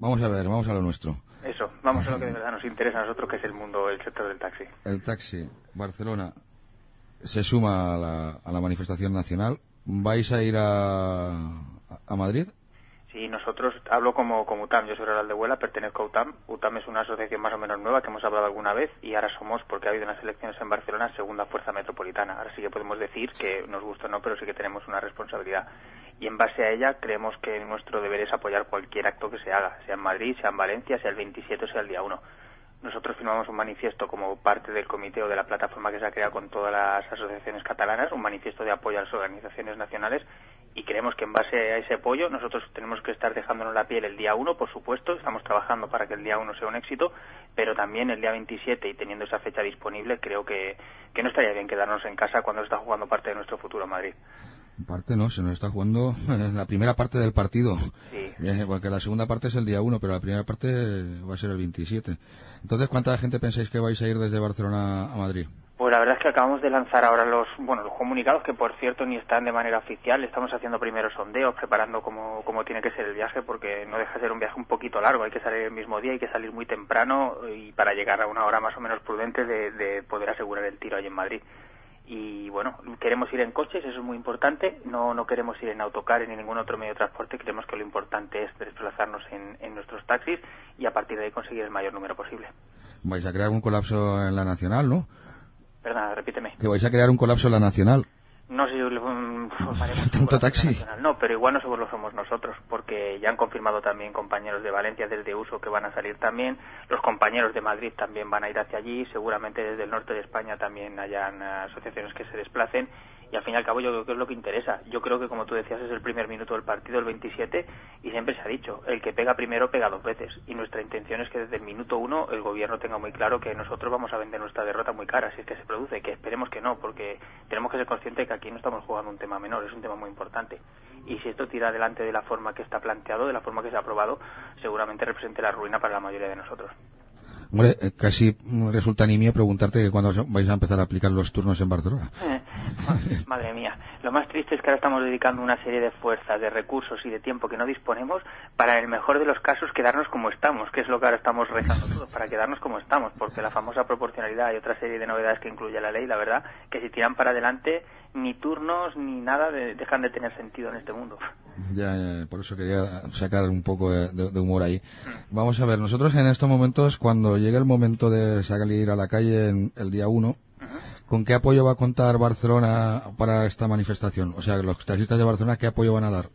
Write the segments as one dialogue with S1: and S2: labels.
S1: Vamos a ver, vamos a lo nuestro.
S2: Eso, vamos a lo que de verdad nos interesa a nosotros, que es el mundo, el sector del taxi.
S1: El taxi, Barcelona, se suma a la, a la manifestación nacional. ¿Vais a ir a, a Madrid?
S2: Sí, nosotros hablo como, como UTAM, yo soy rural de Huela, pertenezco a UTAM. UTAM es una asociación más o menos nueva que hemos hablado alguna vez y ahora somos, porque ha habido unas elecciones en Barcelona, segunda fuerza metropolitana. Ahora sí que podemos decir que nos gusta o no, pero sí que tenemos una responsabilidad. Y en base a ella creemos que nuestro deber es apoyar cualquier acto que se haga, sea en Madrid, sea en Valencia, sea el 27 o sea el día 1 nosotros firmamos un manifiesto como parte del comité o de la plataforma que se ha creado con todas las asociaciones catalanas, un manifiesto de apoyo a las organizaciones nacionales y creemos que en base a ese apoyo nosotros tenemos que estar dejándonos la piel el día 1, por supuesto, estamos trabajando para que el día 1 sea un éxito, pero también el día 27 y teniendo esa fecha disponible creo que, que no estaría bien quedarnos en casa cuando está jugando parte de nuestro futuro Madrid.
S1: Parte no, se nos está jugando la primera parte del partido.
S2: Sí.
S1: Eh, Porque la segunda parte es el día 1, pero la primera parte va a ser el 27. Entonces, ¿cuánta gente pensáis que vais a ir desde Barcelona a Madrid?
S2: Pues la verdad es que acabamos de lanzar ahora los, bueno, los comunicados que por cierto ni están de manera oficial. Estamos haciendo primeros sondeos, preparando cómo, cómo tiene que ser el viaje, porque no deja de ser un viaje un poquito largo. Hay que salir el mismo día, hay que salir muy temprano y para llegar a una hora más o menos prudente de, de poder asegurar el tiro allí en Madrid. Y bueno, queremos ir en coches, eso es muy importante. No, no queremos ir en autocar ni en ningún otro medio de transporte. Creemos que lo importante es desplazarnos en, en nuestros taxis y a partir de ahí conseguir el mayor número posible.
S1: Vais a crear un colapso en la nacional, ¿no?
S2: Perdona, repíteme.
S1: Que vais a crear un colapso en la nacional.
S2: No sé si um, formaremos
S1: ¿Tanto taxi?
S2: No, pero igual no lo somos nosotros, porque ya han confirmado también compañeros de Valencia desde Uso que van a salir también. Los compañeros de Madrid también van a ir hacia allí. Seguramente desde el norte de España también hayan eh, asociaciones que se desplacen. Y al fin y al cabo yo creo que es lo que interesa. Yo creo que, como tú decías, es el primer minuto del partido, el 27, y siempre se ha dicho, el que pega primero pega dos veces. Y nuestra intención es que desde el minuto uno el gobierno tenga muy claro que nosotros vamos a vender nuestra derrota muy cara, si es que se produce, que esperemos que no, porque tenemos que ser conscientes que aquí no estamos jugando un tema menor, es un tema muy importante. Y si esto tira adelante de la forma que está planteado, de la forma que se ha aprobado, seguramente represente la ruina para la mayoría de nosotros.
S1: Eh, casi resulta nimio preguntarte que cuándo vais a empezar a aplicar los turnos en Barcelona.
S2: Madre mía, lo más triste es que ahora estamos dedicando una serie de fuerzas, de recursos y de tiempo que no disponemos para, en el mejor de los casos, quedarnos como estamos, que es lo que ahora estamos rezando todos, para quedarnos como estamos, porque la famosa proporcionalidad y otra serie de novedades que incluye la ley, la verdad, que si tiran para adelante, ni turnos ni nada de- dejan de tener sentido en este mundo.
S1: Ya, por eso quería sacar un poco de humor ahí. Vamos a ver, nosotros en estos momentos, cuando llegue el momento de salir a la calle en el día 1, ¿con qué apoyo va a contar Barcelona para esta manifestación? O sea, los taxistas de Barcelona, ¿qué apoyo van a dar?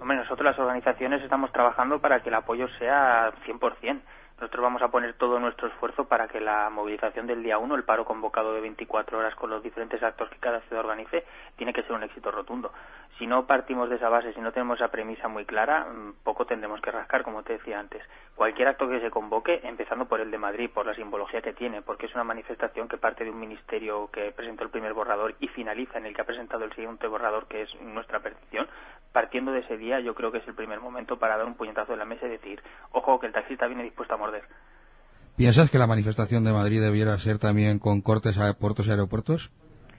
S2: Hombre, nosotros las organizaciones estamos trabajando para que el apoyo sea 100%. Nosotros vamos a poner todo nuestro esfuerzo para que la movilización del día 1, el paro convocado de 24 horas con los diferentes actos que cada ciudad organice, tiene que ser un éxito rotundo. Si no partimos de esa base, si no tenemos esa premisa muy clara, mm, poco tendremos que rascar, como te decía antes. Cualquier acto que se convoque, empezando por el de Madrid, por la simbología que tiene, porque es una manifestación que parte de un ministerio que presentó el primer borrador y finaliza en el que ha presentado el siguiente borrador, que es nuestra petición, partiendo de ese día, yo creo que es el primer momento para dar un puñetazo en la mesa y decir, ojo, que el taxista viene dispuesto a morder.
S1: ¿Piensas que la manifestación de Madrid debiera ser también con cortes a puertos y aeropuertos?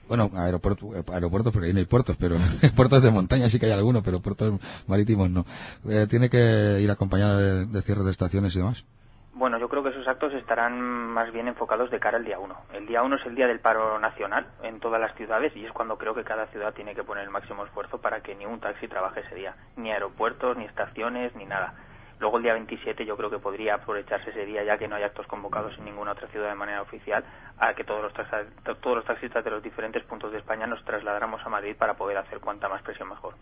S1: Bueno, aeropuertos, aeropuertos porque ahí no hay puertos, pero puertos de montaña sí que hay algunos, pero puertos marítimos no. Eh, ¿Tiene que ir acompañada de, de cierres de estaciones y demás?
S2: Bueno, yo creo que esos actos estarán más bien enfocados de cara al día 1. El día 1 es el día del paro nacional en todas las ciudades y es cuando creo que cada ciudad tiene que poner el máximo esfuerzo para que ni un taxi trabaje ese día, ni aeropuertos, ni estaciones, ni nada. Luego el día 27 yo creo que podría aprovecharse ese día, ya que no hay actos convocados en ninguna otra ciudad de manera oficial, a que todos los, todos los taxistas de los diferentes puntos de España nos trasladáramos a Madrid para poder hacer cuanta más presión mejor.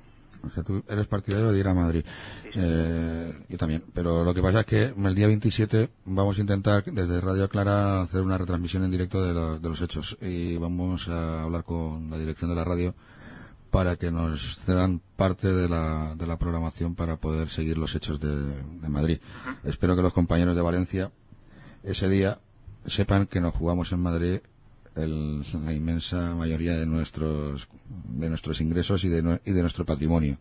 S1: O sea, tú eres partidario de ir a Madrid.
S2: Sí, sí.
S1: Eh, yo también. Pero lo que pasa es que el día 27 vamos a intentar desde Radio Clara hacer una retransmisión en directo de, lo- de los hechos. Y vamos a hablar con la dirección de la radio para que nos cedan parte de la, de la programación para poder seguir los hechos de, de Madrid. Espero que los compañeros de Valencia ese día sepan que nos jugamos en Madrid el- la inmensa mayoría de nuestros de nuestros ingresos y de, nue- y de nuestro patrimonio.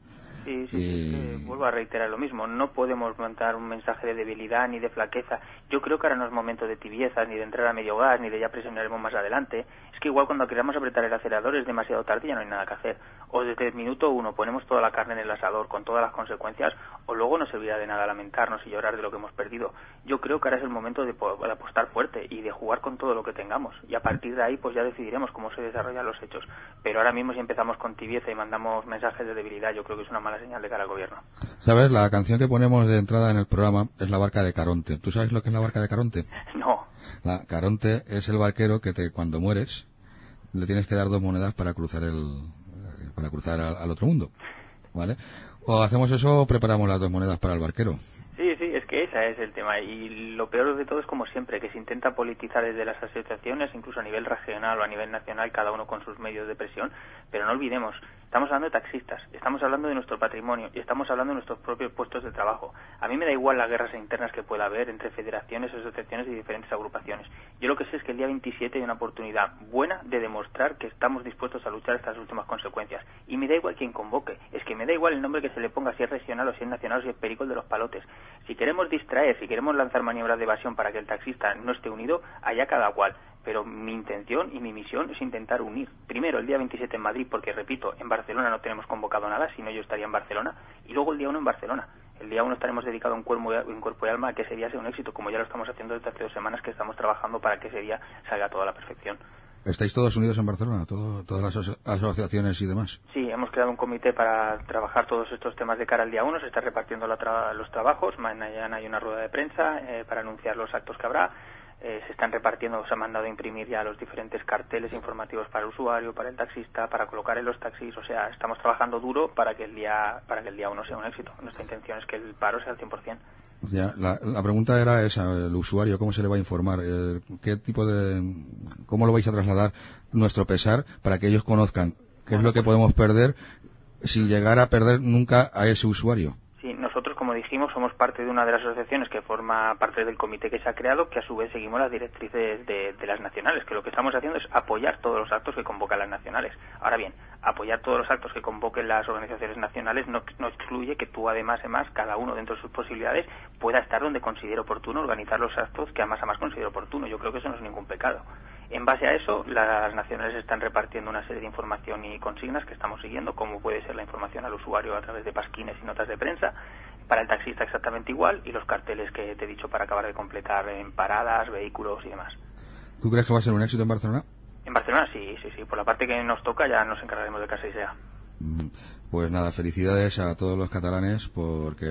S2: Sí, sí,
S1: Y-
S2: es que vuelvo a reiterar lo mismo. No podemos mandar un mensaje de debilidad ni de flaqueza. Yo creo que ahora no es momento de tibieza, ni de entrar a medio gas, ni de ya presionaremos más adelante. Es que igual cuando queramos apretar el acelerador es demasiado tarde y ya no hay nada que hacer. O desde el minuto uno ponemos toda la carne en el asador con todas las consecuencias, o luego no servirá de nada lamentarnos y llorar de lo que hemos perdido. Yo creo que ahora es el momento de, apostar fuerte y de jugar con todo lo que tengamos. Y a partir de ahí, pues ya decidiremos cómo se desarrollan los hechos. Pero ahora mismo, si empezamos con tibieza y mandamos mensajes de debilidad, yo creo que es una mala señal de cara al gobierno.
S1: ¿Sabes? La canción que ponemos de entrada en el programa es La Barca de Caronte. ¿Tú sabes lo que es la Barca de Caronte?
S2: No.
S1: La Caronte es el barquero que te, cuando mueres le tienes que dar dos monedas para cruzar el para cruzar al, otro mundo, ¿vale? O hacemos eso o preparamos las dos monedas para el barquero.
S2: Que ese es el tema. Y lo peor de todo es, como siempre, que se intenta politizar desde las asociaciones, incluso a nivel regional o a nivel nacional, cada uno con sus medios de presión. Pero no olvidemos, Estamos hablando de taxistas, estamos hablando de nuestro patrimonio y estamos hablando de nuestros propios puestos de trabajo. A mí me da igual las guerras internas que pueda haber entre federaciones, asociaciones y diferentes agrupaciones. Yo lo que sé es que el día 27 hay una oportunidad buena de demostrar que estamos dispuestos a luchar estas últimas consecuencias. Y me da igual quién convoque, es que me da igual el nombre que se le ponga, si es regional o si es nacional o si es pericol de los palotes. Si queremos distraer, si queremos lanzar maniobras de evasión para que el taxista no esté unido, allá cada cual pero mi intención y mi misión es intentar unir. Primero, el día 27 en Madrid, porque repito, en Barcelona no tenemos convocado nada, sino yo estaría en Barcelona, y luego el día 1 en Barcelona. El día 1 estaremos dedicados en cuerpo, en cuerpo y alma a que ese día sea un éxito, como ya lo estamos haciendo desde hace dos semanas que estamos trabajando para que ese día salga toda la perfección.
S1: ¿Estáis todos unidos en Barcelona, todas las asociaciones y demás?
S2: Sí, hemos creado un comité para trabajar todos estos temas de cara al día 1, se están repartiendo los trabajos, mañana hay una rueda de prensa eh, para anunciar los actos que habrá eh, se están repartiendo, se han mandado a imprimir ya los diferentes carteles informativos para el usuario, para el taxista, para colocar en los taxis. O sea, estamos trabajando duro para que el día para que el día uno sea un éxito. Nuestra intención es que el paro sea al 100%.
S1: Ya, la, pregunta era esa, el usuario, ¿cómo se le va a informar? Eh, ¿Qué tipo de, cómo lo vais a trasladar nuestro pesar para que ellos conozcan qué es lo que podemos perder sin llegar a perder nunca a ese usuario?
S2: Sí, nosotros, como dijimos, somos parte de una de las asociaciones que forma parte del comité que se ha creado, que a su vez seguimos las directrices de, las nacionales, que lo que estamos haciendo es apoyar todos los actos que convocan las nacionales. Ahora bien, apoyar todos los actos que convoquen las organizaciones nacionales no, no excluye que tú, además, además, cada uno dentro de sus posibilidades, pueda estar donde considere oportuno organizar los actos que además, además considere oportuno. Yo creo que eso no es ningún pecado. En base a eso, las nacionales están repartiendo una serie de información y consignas que estamos siguiendo, como puede ser la información al usuario a través de pasquines y notas de prensa, para el taxista exactamente igual, y los carteles que te he dicho para acabar de completar en paradas, vehículos y demás.
S1: ¿Tú crees que va a ser un éxito en Barcelona?
S2: En Barcelona sí, sí, sí. Por la parte que nos toca ya nos encargaremos de que así sea.
S1: Mm, pues nada, felicidades a todos los catalanes porque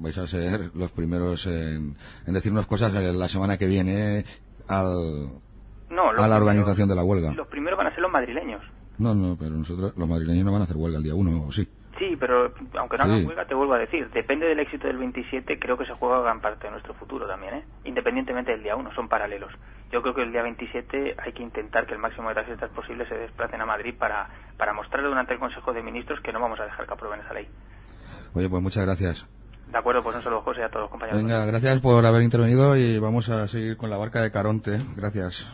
S1: vais a ser los primeros en, en decirnos cosas la semana que viene al,
S2: no,
S1: a la organización de la huelga.
S2: Los primeros van a ser los madrileños.
S1: No, no, pero nosotros, los madrileños no van a hacer huelga el día 1, ¿o sí?
S2: Sí, pero aunque no hagan huelga, te vuelvo a decir, depende del éxito del 27, creo que se juega gran parte de nuestro futuro también, ¿eh? Independientemente del día 1, son paralelos. Yo creo que el día 27 hay que intentar que el máximo de taxistas posibles se desplacen a Madrid para, para mostrarle durante el Consejo de Ministros que no vamos a dejar que aprueben esa ley.
S1: Oye, pues muchas gracias.
S2: De acuerdo, pues un saludo José a todos los compañeros.
S1: Venga, gracias por haber intervenido y vamos a seguir con la barca de Caronte. Gracias.